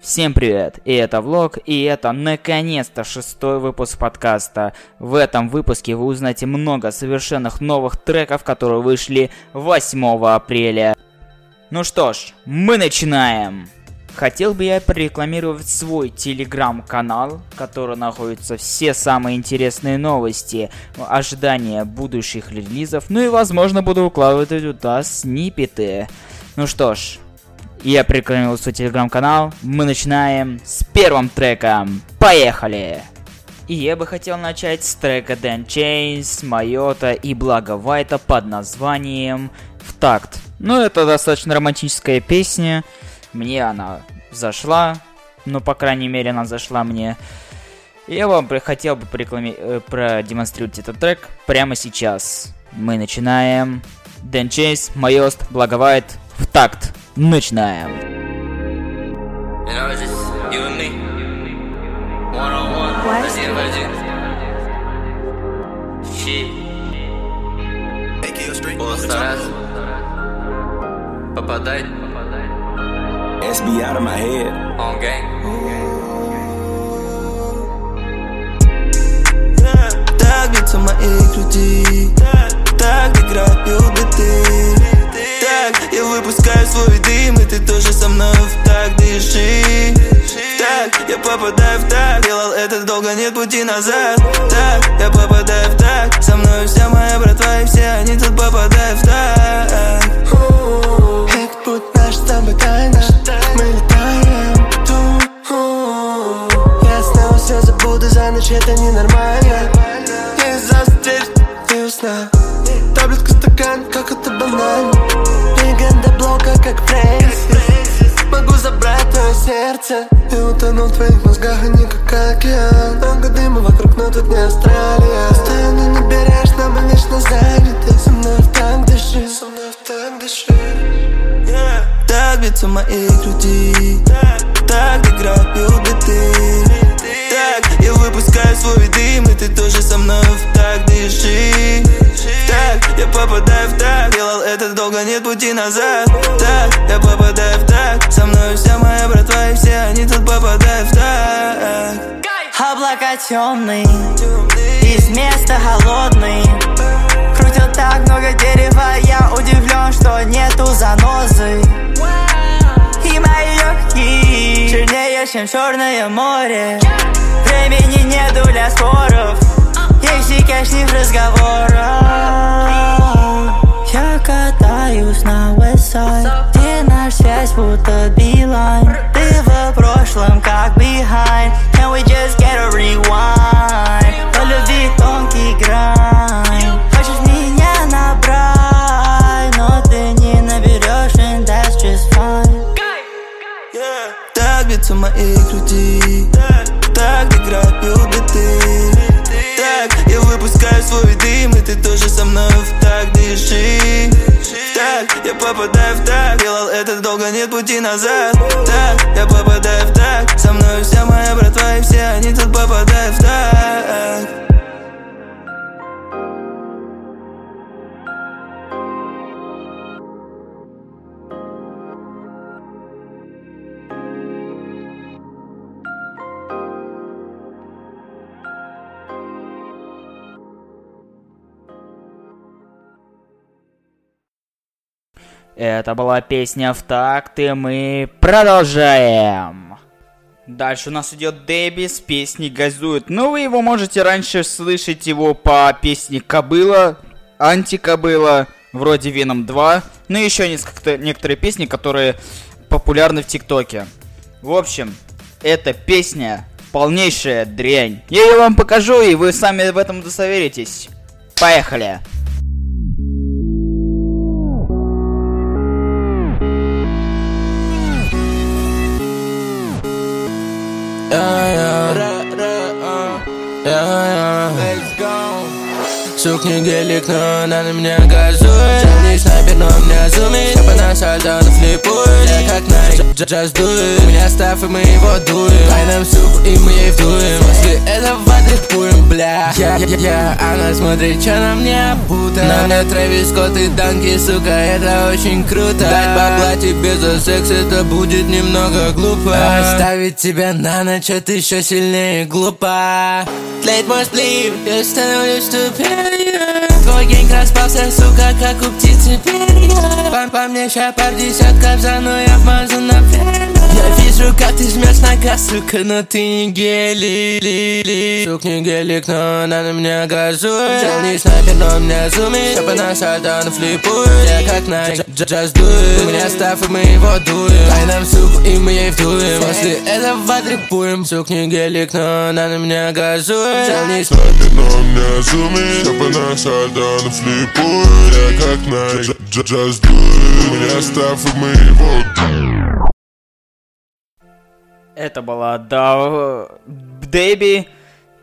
Всем привет! И это влог, и это наконец-то шестой выпуск подкаста. В этом выпуске вы узнаете много совершенных новых треков, которые вышли 8 апреля. Ну что ж, мы начинаем! Хотел бы я прорекламировать свой телеграм-канал, в котором находятся все самые интересные новости, ожидания будущих релизов, ну и возможно буду укладывать туда снипеты. Ну что ж, я прикрыл свой телеграм-канал. Мы начинаем с первым треком. Поехали! И я бы хотел начать с трека Dan Chains, Майота и Блага Вайта под названием «В такт». Ну, это достаточно романтическая песня. Мне она зашла. Ну, по крайней мере, она зашла мне. Я вам хотел бы реклами... э, продемонстрировать этот трек прямо сейчас. Мы начинаем. Dan Chains, Майост, Блага Вайт, в такт. Начинаем. You know, it's just you and me. One on one. What? Один в один. Shit. Постараться. Попадать. SB out of my head. On game. Так бьются мои груди Так играют биты Так я выпускаю свой дым И ты тоже со мной в так дыши. Так я попадаю в так Делал это долго, нет пути назад. Так я попадаю в так Со мной вся моя братва И все они тут попадают в так. Это путь наш с тобой тайна Мы летаем ту Я снова все забуду за ночь, это ненормально как Фрэнсис Могу забрать твое сердце И утону в твоих мозгах, а не как океан. Много дыма вокруг, но тут не Австралия. Постоянно не берешь, мы вечно заняты Со мной в так дыши, со мной в так дыши. Так бьются мои груди. Так играют биты Так я выпускаю свой дым И ты тоже со мной в так дыши Так я попадаю в так. Делал это долго, нет пути назад. Так я попадаю в так. Со мной вся моя братва И все они тут попадают в так. Облака темные, из места холодный. Крутил так много дерева, я удивлен, что нету занозы. И мои легкие чернее, чем черное море. Времени нету для споров, есть и лишних разговоров Я катаюсь на Westside, где наш связь будто билайн Так я попадаю в так Со мной вся моя братва И все они тут попадают в так Это была песня в такт, и мы продолжаем. Дальше у нас идет Дэби с песней «Газует». Ну, вы его можете раньше слышать его по песне «Кобыла», «Антикобыла», вроде «Веном 2», ну и еще несколько, некоторые песни, которые популярны в ТикТоке. В общем, эта песня полнейшая дрянь. Я ее вам покажу, и вы сами в этом удостоверитесь. Поехали! Yeah. Сукни гелик, но она на меня газует не снайпер, но меня зумит по нас альтану флипую Я как Nike, do it У меня став, и мы его дуем. Дай нам суп, и мы ей вдуем. После этого дрипуем, бля. Я, я, я, она смотрит, чё на мне обута На мне Трэвис Скотт и Данки, сука, это очень круто. Дать бабла тебе за секс, это будет немного глупо. Оставить тебя на ночь, это еще сильнее глупо. Тлеет мой сплив, я становлюсь тупее Твой распался, сука, как у птицы перья. По, по мне ща пар десятков за, но я вмазан на Я вижу, как ты жмешь нога, сука, но ты не гели Сук не гелик, но она на меня газует. Не снайпер, но меня зумит. По нас альтану флипую Я как just do it У меня став, и мы его дуем. Дай нам суп, и мы ей вдуем После этого дрипуем Сук не гелик, но она на меня газует Я не Снайпер, но меня зумит Я по нас альтану флипую Я как Nike, just do it меня став, и мы его Это была Дав Дэби,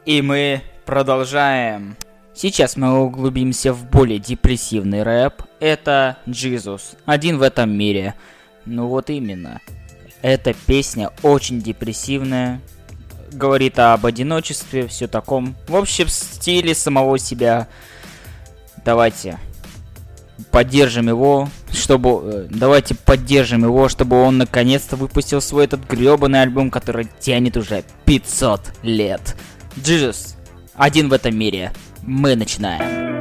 и мы продолжаем. Сейчас мы углубимся в более депрессивный рэп. Это Джизус, один в этом мире. Ну вот именно. Эта песня очень депрессивная, говорит об одиночестве, все таком. В общем, в стиле самого себя. Давайте поддержим его, чтобы... э, Давайте поддержим его, чтобы он наконец-то выпустил свой этот гребаный альбом, который тянет уже 500 лет. Джизус, один в этом мире. Мы начинаем.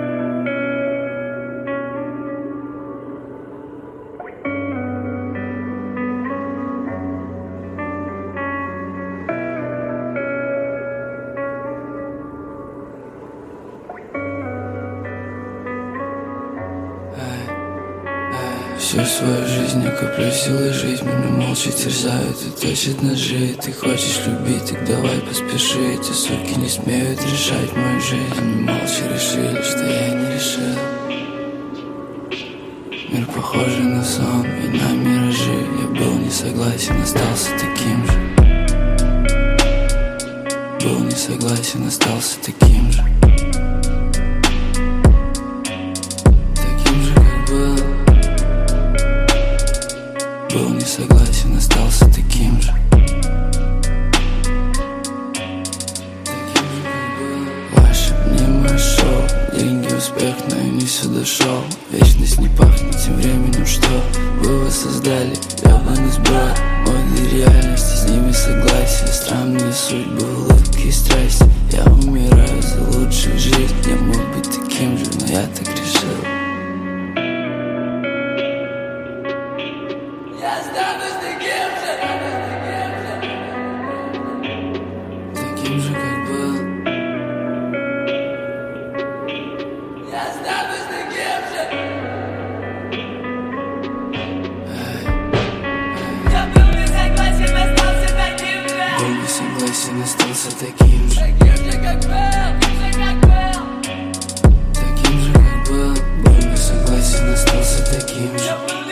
Всю свою жизнь я коплю силы жить. Меня молча терзают и точат ножи Ты хочешь любить, так давай поспеши. Эти суки не смеют решать мою жизнь. Они молча решили, что я не решил. Мир похожий на сон и на миражи. Я был не согласен, остался таким же. Был не согласен, остался таким же согласен, остался таким же. Ваше мнимое шоу Деньги, успех, но я не сюда шел Вечность не пахнет тем временем, что Вы воссоздали. Ебаный сброд Мой для реальности, с ними согласие. Странные судьбы, улыбки и страсти. Я умираю за лучшую жизнь. Я мог быть таким же, но я так согласен, остался таким же. Таким же, как был Был не согласен, остался таким же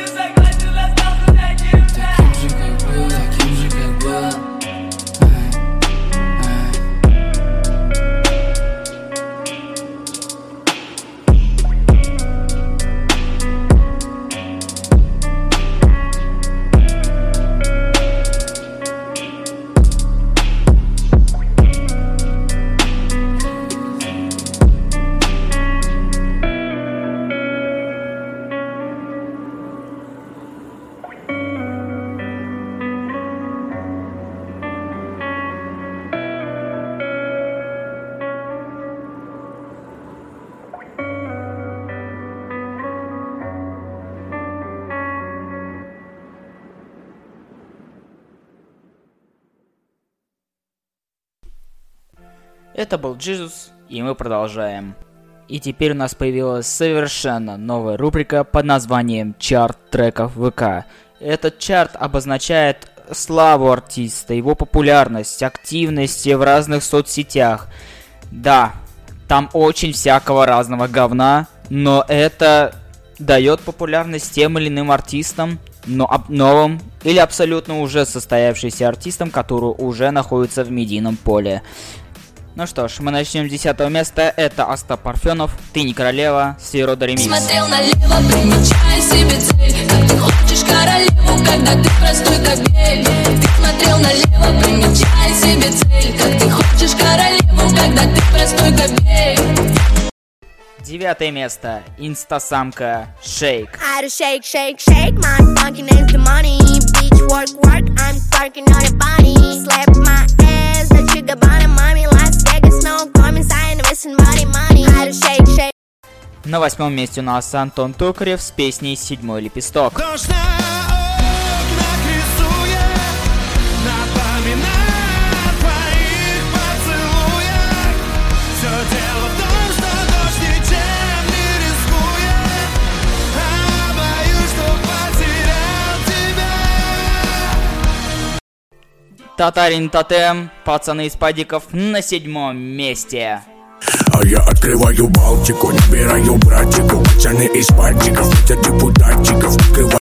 Это был Джизус, и мы продолжаем. И теперь у нас появилась совершенно новая рубрика под названием «Чарт треков ВК». Этот чарт обозначает славу артиста, его популярность, активность в разных соцсетях. Да, там очень всякого разного говна, но это дает популярность тем или иным артистам, но об- новым или абсолютно уже состоявшимся артистам, которые уже находятся в медийном поле. Ну что ж, мы начнем с 10 места. Это Остап Парфенов, «Ты не королева», Сирода ремикс. Смотрел налево, примечая себе цель Как ты хочешь королеву, когда ты простой кобель Ты смотрел налево, примечая себе цель Как ты хочешь королеву, когда ты простой кобель Девятое место. Инстасамка Шейк. I do shake, shake, shake. My funky name's the money. Bitch, work, work. I'm twerking on На восьмом месте у нас Антон Токарев с песней «Седьмой лепесток». А. Татарин Тотем, пацаны из падиков на седьмом месте. А я открываю Балтику, набираю братиков. Пацаны из пальчиков, хотят депутатчиков Открываю.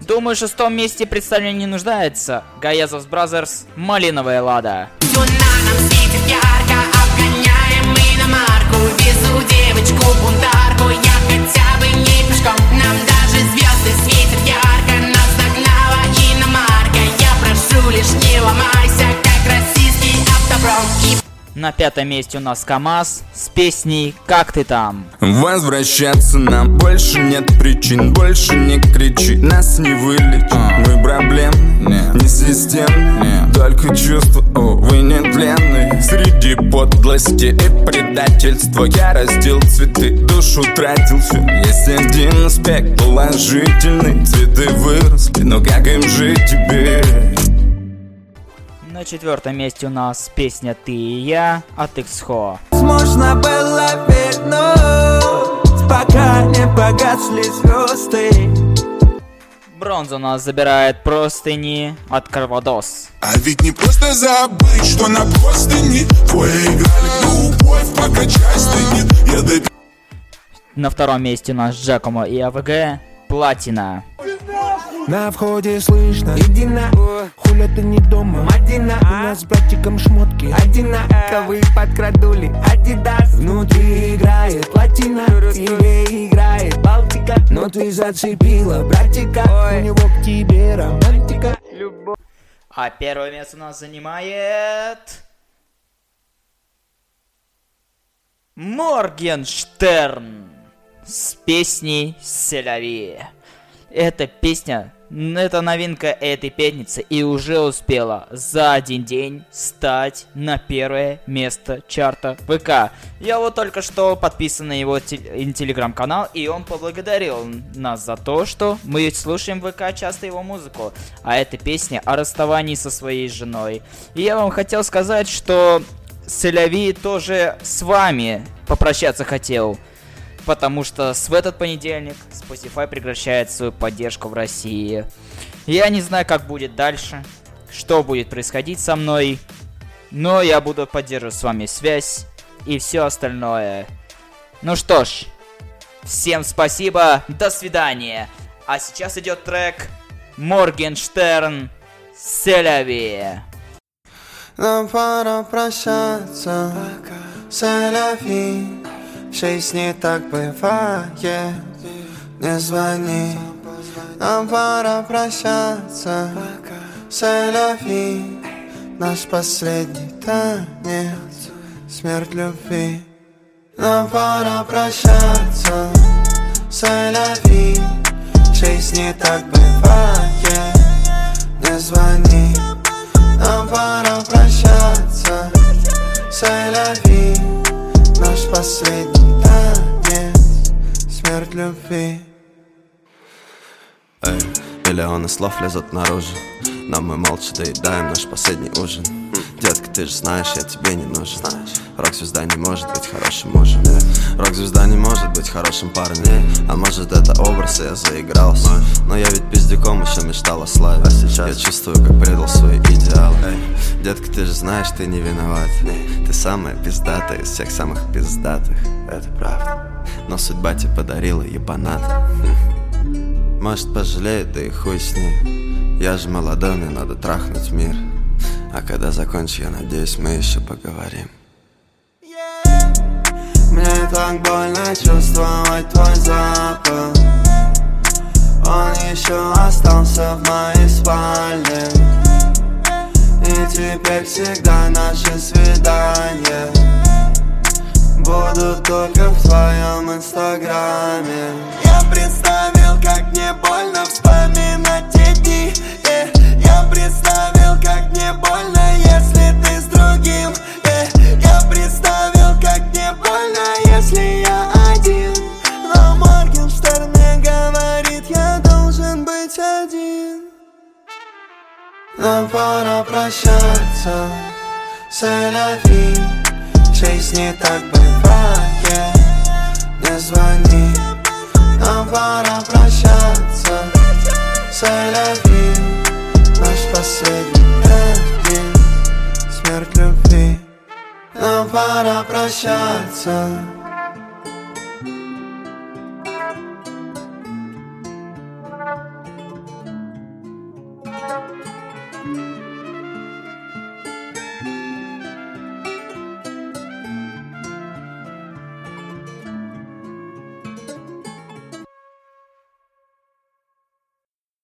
Думаю, в шестом месте представление не нуждается. GAYAZOV$ BROTHER$, Малиновая Лада. Луна нам светит ярко, обгоняем мы на марку Везу девочку бунтарку, На пятом месте у нас КамАЗ с песней «Как ты там?». Возвращаться нам больше нет причин Больше не кричи, нас не вылечит Мы проблем, не системные Только чувства, увы, не тленные Среди подлости и предательства Я растил цветы, душу тратил всю Есть один аспект положительный Цветы выросли, но как им жить теперь? На четвертом месте у нас песня «Ты и я» от Иксхо. Можно было вернуть, пока не погасли звезды. Бронзу у нас забирает простыни от Карвадос. А ведь не просто забыть, что на простыни играли любовь, пока часто нет Я допил На втором месте у нас Джакомо и АВГ «Платина». На входе слышно. Иди на Хуля ты не дома. Мадина У нас с братиком шмотки. Одинаковые подкрадули. Адидас. Внутри играет латина Тебе играет Балтика. Но ты зацепила братика. У него к тебе романтика. А первое место у нас занимает... Моргенштерн с песней «Селяви». Эта песня, это новинка этой пятницы и уже успела за один день стать на первое место чарта ВК. Я вот только что подписан на его тел- телеграм-канал, и он поблагодарил нас за то, что мы слушаем ВК часто его музыку. А эта песня о расставании со своей женой. И я вам хотел сказать, что Селяви тоже с вами попрощаться хотел. Потому что с в этот понедельник Spotify прекращает свою поддержку в России. Я не знаю, как будет дальше, что будет происходить со мной, но я буду поддерживать с вами связь и все остальное. Ну что ж, всем спасибо, до свидания. А сейчас идет трек Моргенштерн Селяви. Нам пора прощаться Селяви В жизни так бывает. Не звони Нам пора прощаться. Селяви Наш последний танец. Смерть любви. Нам пора прощаться. Селяви В жизни так бывает. Не звони нам пора прощаться. Селяви Наш последний Смерть любви. Эй, миллионы слов лезут наружу. Но мы молча доедаем наш последний ужин. Детка, ты же знаешь, я тебе не нужен. Рок-звезда не может быть хорошим мужем. Рок-звезда не может быть хорошим парнем. А может это образ, и я заигрался. Но я ведь пиздюком еще мечтал о славе. А сейчас? Я чувствую, как предал свои идеалы. Эй, детка, ты же знаешь, ты не виноват. Ты самая пиздатая из всех самых пиздатых. Это правда Но судьба тебе подарила ебанат. Может пожалеет, да и хуй с ней. Я же молодой, мне надо трахнуть мир. А когда закончу, я надеюсь, мы еще поговорим. Мне так больно чувствовать твой запах. Он еще остался в моей спальне. И теперь всегда наши свидания Будут только в твоем инстаграме. Я представил, как мне больно вспоминать те дни э, Я представил, как мне больно, если ты с другим э, Я представил, как мне больно, если я один. Но Моргенштерн мне говорит, я должен быть один. Нам пора прощаться, c'est Жизнь не так C'est Наш последний трек Смерть любви Нам пора прощаться